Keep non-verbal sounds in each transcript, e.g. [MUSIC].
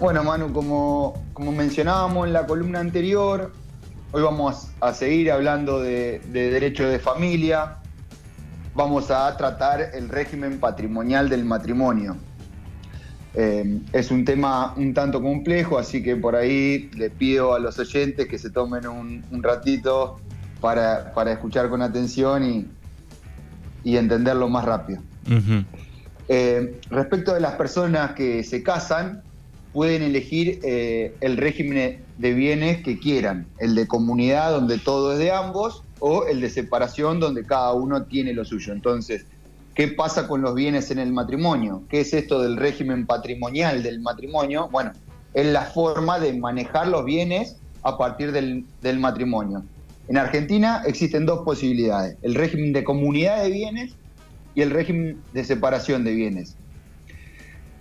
Bueno, Manu, como, como mencionábamos en la columna anterior, hoy vamos a seguir hablando de, de derecho de familia. Vamos a tratar el régimen patrimonial del matrimonio. Eh, es un tema un tanto complejo, así que por ahí le pido a los oyentes que se tomen un, ratito para, escuchar con atención y, y entenderlo más rápido. Eh, respecto de las personas que se casan, pueden elegir eh, el régimen de bienes que quieran, el de comunidad donde todo es de ambos o el de separación donde cada uno tiene lo suyo. Entonces, ¿Qué pasa con los bienes en el matrimonio? ¿Qué es esto del régimen patrimonial del matrimonio? Bueno, es la forma de manejar los bienes a partir del, matrimonio. En Argentina existen dos posibilidades, el régimen de comunidad de bienes y el régimen de separación de bienes.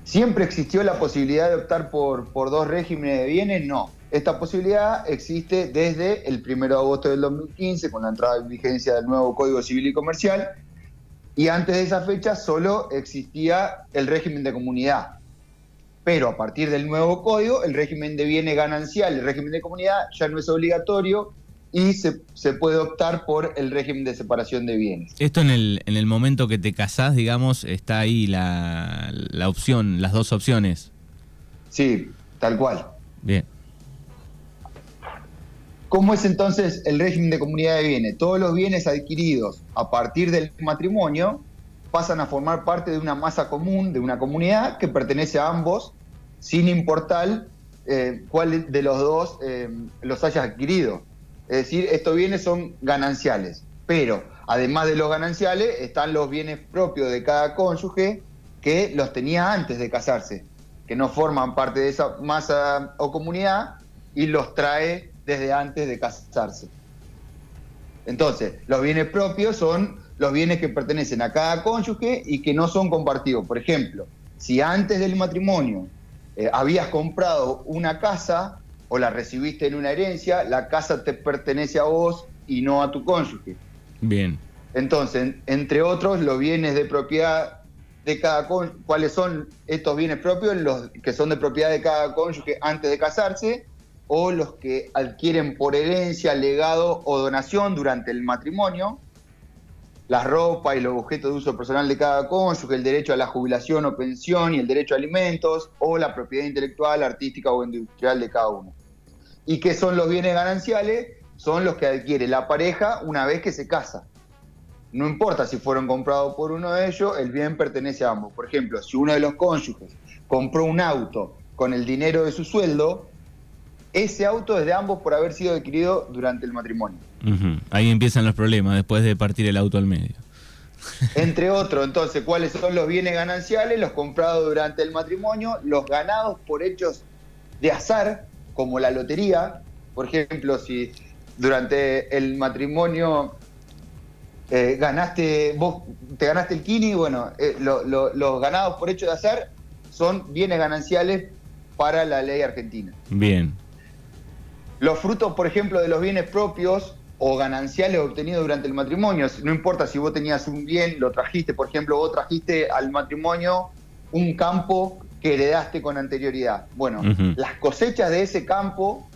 ¿Siempre existió la posibilidad de optar por, por dos regímenes de bienes? No. Esta posibilidad existe desde el 1 de agosto del 2015, con la entrada en vigencia del nuevo Código Civil y Comercial, y antes de esa fecha solo existía el régimen de comunidad. Pero a partir del nuevo código, el régimen de bienes ganancial, el régimen de comunidad ya no es obligatorio y se, puede optar por el régimen de separación de bienes. Esto en el, en el momento que te casás, digamos, está ahí la, la opción, las dos opciones. Sí, tal cual. Bien. ¿Cómo es entonces el régimen de comunidad de bienes? Todos los bienes adquiridos a partir del matrimonio pasan a formar parte de una masa común, de una comunidad que pertenece a ambos, sin importar eh, cuál de los dos eh, los haya adquirido. Es decir, estos bienes son gananciales, pero además de los gananciales están los bienes propios de cada cónyuge que los tenía antes de casarse, que no forman parte de esa masa o comunidad y los trae desde antes de casarse. Entonces, los bienes propios son los bienes que pertenecen a cada cónyuge y que no son compartidos. Por ejemplo, si antes del matrimonio eh, habías comprado una casa o la recibiste en una herencia, la casa te pertenece a vos y no a tu cónyuge. Bien. Entonces, entre otros, los bienes de propiedad de cada cónyuge, cuáles son estos bienes propios, los que son de propiedad de cada cónyuge antes de casarse, o los que adquieren por herencia, legado o donación durante el matrimonio, la ropa y los objetos de uso personal de cada cónyuge, el derecho a la jubilación o pensión y el derecho a alimentos, o la propiedad intelectual, artística o industrial de cada uno. ¿Y qué son los bienes gananciales? Son los que adquiere la pareja una vez que se casa. No importa si fueron comprados por uno de ellos, el bien pertenece a ambos. Por ejemplo, si uno de los cónyuges compró un auto con el dinero de su sueldo, ese auto es de ambos por haber sido adquirido durante el matrimonio. Ahí empiezan los problemas después de partir el auto al medio. Entre otros, entonces, ¿cuáles son los bienes gananciales? Los comprados durante el matrimonio, los ganados por hechos de azar, como la lotería. Por ejemplo, si durante el matrimonio eh, ganaste, vos te ganaste el kini, bueno, eh, los ganados por hechos de azar son bienes gananciales para la ley argentina. Bien. Los frutos, por ejemplo, de los bienes propios o gananciales obtenidos durante el matrimonio, no importa si vos tenías un bien, lo trajiste, por ejemplo, vos trajiste al matrimonio un campo que heredaste con anterioridad. Bueno, las cosechas de ese campo,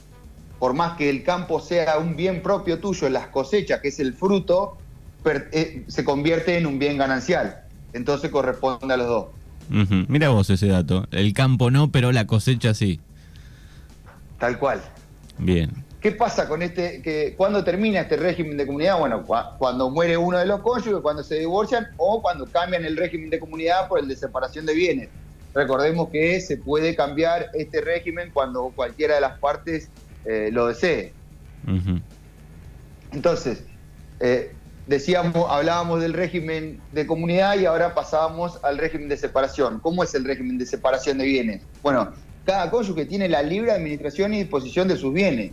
por más que el campo sea un bien propio tuyo, las cosechas, que es el fruto, eh, se convierte en un bien ganancial. Entonces corresponde a los dos. Mira vos ese dato. El campo no, pero la cosecha sí. Tal cual. Bien. ¿Qué pasa con este, que cuando termina este régimen de comunidad? Bueno, cuando muere uno de los cónyuges, cuando se divorcian o cuando cambian el régimen de comunidad por el de separación de bienes. Recordemos que se puede cambiar este régimen cuando cualquiera de las partes eh, lo desee. Entonces, eh, decíamos, hablábamos del régimen de comunidad y ahora pasábamos al régimen de separación. ¿Cómo es el régimen de separación de bienes? Bueno, cada cónyuge tiene la libre administración y disposición de sus bienes,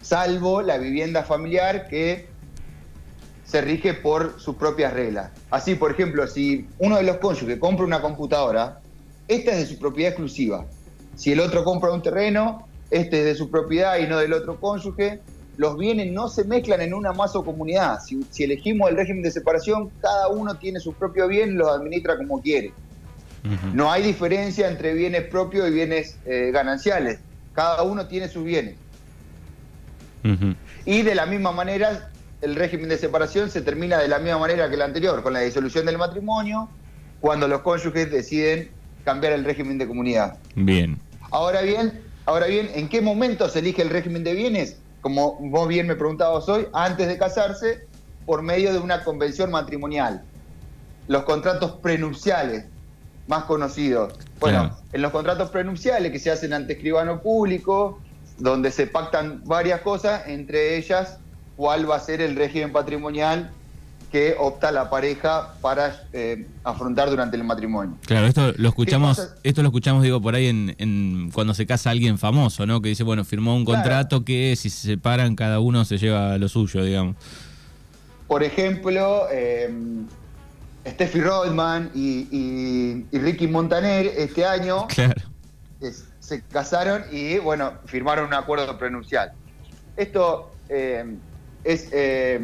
salvo la vivienda familiar que se rige por sus propias reglas. Así, por ejemplo, si uno de los cónyuges compra una computadora, esta es de su propiedad exclusiva. Si el otro compra un terreno, este es de su propiedad y no del otro cónyuge. Los bienes no se mezclan en una masa o comunidad. Si, si elegimos el régimen de separación, cada uno tiene su propio bien y los administra como quiere. No hay diferencia entre bienes propios y bienes eh, gananciales. Cada uno tiene sus bienes. Y de la misma manera, el régimen de separación se termina de la misma manera que el anterior, con la disolución del matrimonio, cuando los cónyuges deciden cambiar el régimen de comunidad. Bien. Ahora bien, ahora bien, ¿en qué momento se elige el régimen de bienes? Como vos bien me preguntabas hoy, antes de casarse, por medio de una convención matrimonial. Los contratos prenupciales, más conocidos. Bueno, en los contratos prenupciales que se hacen ante escribano público, donde se pactan varias cosas, entre ellas cuál va a ser el régimen patrimonial que opta la pareja para eh, afrontar durante el matrimonio. Claro, esto lo escuchamos, esto lo escuchamos, digo, por ahí en, cuando se casa alguien famoso, ¿no? Que dice, bueno, firmó un contrato que si se separan cada uno se lleva lo suyo, digamos. Por ejemplo, eh, Steffi Rodman y, Ricky Montaner este año [LAUGHS] se casaron y, bueno, firmaron un acuerdo prenupcial. Esto eh, es, eh,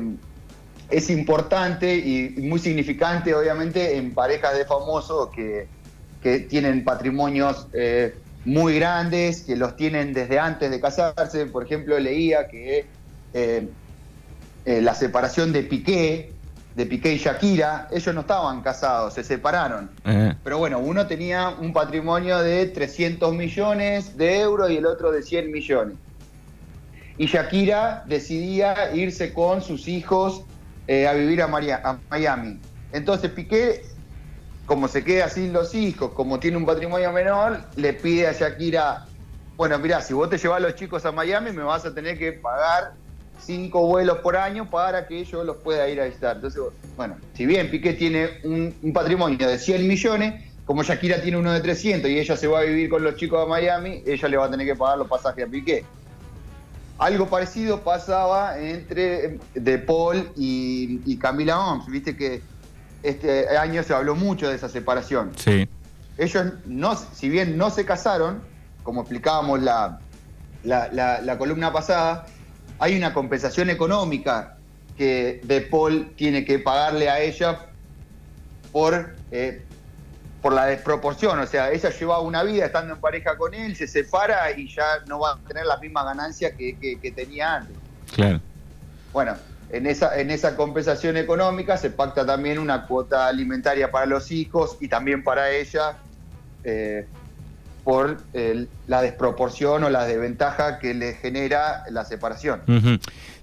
es importante y muy significante, obviamente, en parejas de famosos que, tienen patrimonios eh, muy grandes, que los tienen desde antes de casarse. Por ejemplo, leía que la separación de Piqué, de Piqué y Shakira, ellos no estaban casados, se separaron. Pero bueno, uno tenía un patrimonio de 300 millones de euros y el otro de 100 millones. Y Shakira decidía irse con sus hijos eh, a vivir a, a Miami. Entonces Piqué, como se queda sin los hijos, como tiene un patrimonio menor, le pide a Shakira, bueno, mira, si vos te llevas los chicos a Miami, me vas a tener que pagar cinco vuelos por año para que yo los pueda ir a visitar. Entonces, bueno, si bien Piqué tiene un, patrimonio de 100 millones, como Shakira tiene uno de 300 y ella se va a vivir con los chicos a Miami, ella le va a tener que pagar los pasajes a Piqué. Algo parecido pasaba entre De Paul y, Camila Oms. Viste que este año se habló mucho de esa separación. Sí. Ellos, no, si bien no se casaron, como explicábamos la, la columna pasada, hay una compensación económica que De Paul tiene que pagarle a ella por, eh, por la desproporción. O sea, ella llevaba una vida estando en pareja con él, se separa y ya no va a tener la misma ganancia que, tenía antes. Claro. Bueno, en esa, en esa compensación económica se pacta también una cuota alimentaria para los hijos y también para ella. Eh, por la desproporción o la desventaja que le genera la separación.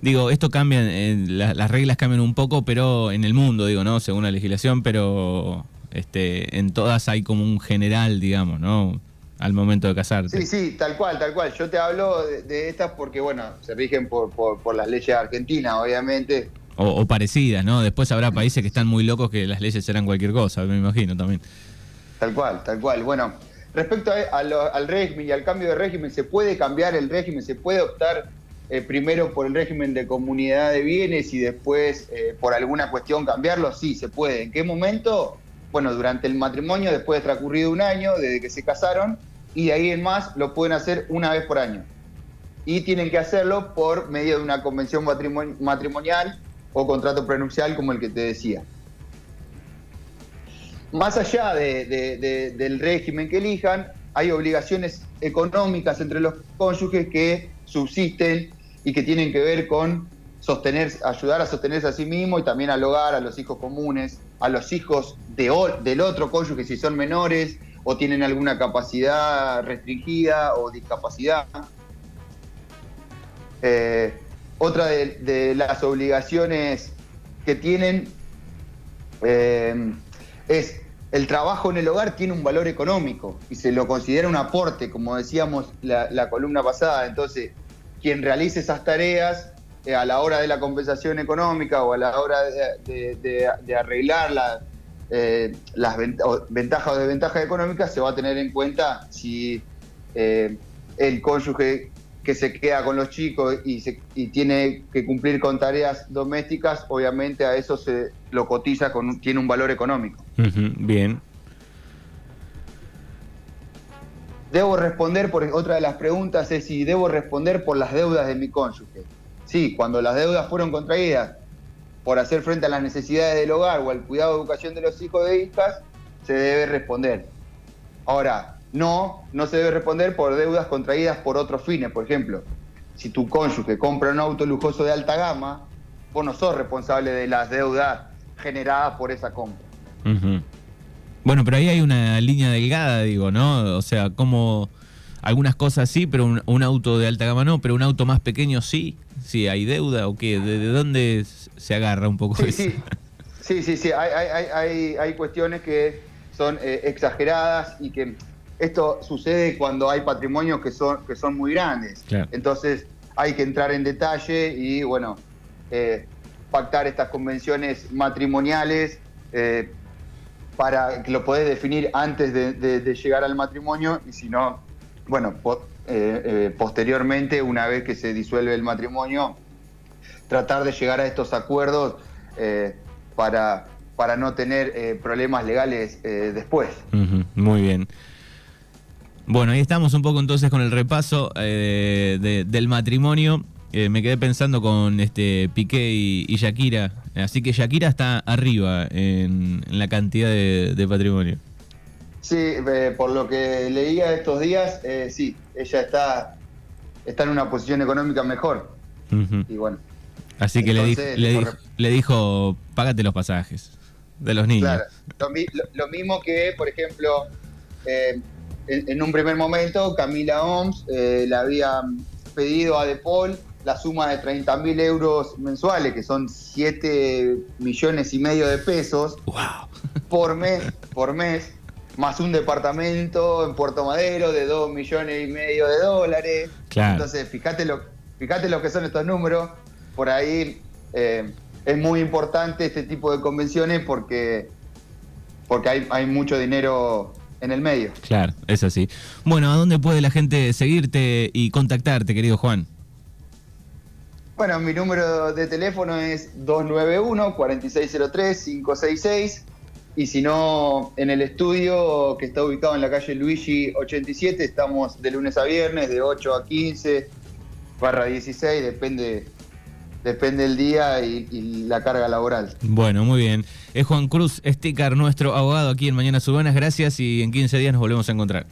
Digo, esto cambia, eh, las reglas cambian un poco, pero en el mundo, digo, ¿no? Según la legislación, pero este, en todas hay como un general, digamos, ¿no? Al momento de casarte. Sí, sí, tal cual, tal cual. Yo te hablo de, estas porque, bueno, se rigen por, por, las leyes argentinas, obviamente. O, o, parecidas, ¿no? Después habrá países que están muy locos que las leyes serán cualquier cosa, me imagino también. Tal cual, tal cual. Bueno, Respecto al régimen y al cambio de régimen, ¿se puede cambiar el régimen? ¿Se puede optar eh, primero por el régimen de comunidad de bienes y después eh, por alguna cuestión cambiarlo? Sí, se puede. ¿En qué momento? Bueno, durante el matrimonio, después de transcurrido un año desde que se casaron, y de ahí en más lo pueden hacer una vez por año. Y tienen que hacerlo por medio de una convención matrimonial o contrato prenupcial como el que te decía más allá del régimen que elijan, hay obligaciones económicas entre los cónyuges que subsisten y que tienen que ver con sostener, ayudar a sostenerse a sí mismo y también al hogar, a los hijos comunes, a los hijos de, del otro cónyuge si son menores o tienen alguna capacidad restringida o discapacidad. Eh, otra de, las obligaciones que tienen eh, es el trabajo en el hogar tiene un valor económico y se lo considera un aporte, como decíamos la, columna pasada. Entonces, quien realice esas tareas eh, a la hora de la compensación económica o a la hora de, arreglar eh, las ventajas o desventajas económicas, se va a tener en cuenta si eh, el cónyuge que se queda con los chicos y, y, tiene que cumplir con tareas domésticas, obviamente a eso se lo cotiza, con, tiene un valor económico. bien. Debo responder por otra de las preguntas es si debo responder por las deudas de mi cónyuge. Sí, cuando las deudas fueron contraídas por hacer frente a las necesidades del hogar o al cuidado de educación de los hijos de hijas, se debe responder. Ahora, no, no se debe responder por deudas contraídas por otros fines. Por ejemplo, si tu cónyuge compra un auto lujoso de alta gama, vos no sos responsable de las deudas generadas por esa compra. Bueno, pero ahí hay una línea delgada, digo, ¿no? O sea, como algunas cosas sí, pero un, auto de alta gama no, pero un auto más pequeño sí. Sí, hay deuda o qué, ¿de, dónde se agarra un poco sí, eso? Sí, sí, sí, sí. Hay, hay, hay, hay cuestiones que son eh, exageradas y que esto sucede cuando hay patrimonios que son, que son muy grandes. Entonces hay que entrar en detalle y, bueno, eh, pactar estas convenciones matrimoniales eh, para que lo podés definir antes de, llegar al matrimonio y si no, bueno, posteriormente, una vez que se disuelve el matrimonio, tratar de llegar a estos acuerdos para para no tener eh, problemas legales eh, después. muy bien. Bueno, ahí estamos un poco entonces con el repaso eh, del matrimonio. me quedé pensando con este Piqué y, Shakira. Así que Shakira está arriba en, la cantidad de, patrimonio. Sí, por lo que leía estos días, sí, ella está, está en una posición económica mejor. Y bueno. Así que le, dijo, le dijo, págate los pasajes de los niños. Claro, lo, mismo que, por ejemplo, eh, en, un primer momento Camila Oms eh, le había pedido a De Paul la suma de 30 mil euros mensuales, que son 7 millones y medio de pesos por mes, por mes, más un departamento en Puerto Madero de 2 millones y medio de dólares. Entonces, fíjate lo, fíjate lo que son estos números. Por ahí eh, es muy importante este tipo de convenciones porque, porque hay, hay mucho dinero en el medio. Claro, es así. Bueno, ¿a dónde puede la gente seguirte y contactarte, querido Juan? Bueno, mi número de teléfono es 291-4603-566 y si no, en el estudio que está ubicado en la calle Luigi 87, estamos de lunes a viernes de 8 a 15, barra 16, depende depende el día y, la carga laboral. Bueno, muy bien. Es Juan Cruz Sticker, nuestro abogado aquí en Mañana Urbanas. Gracias y en 15 días nos volvemos a encontrar.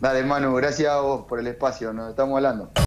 Dale, Manu, gracias a vos por el espacio. Nos estamos hablando.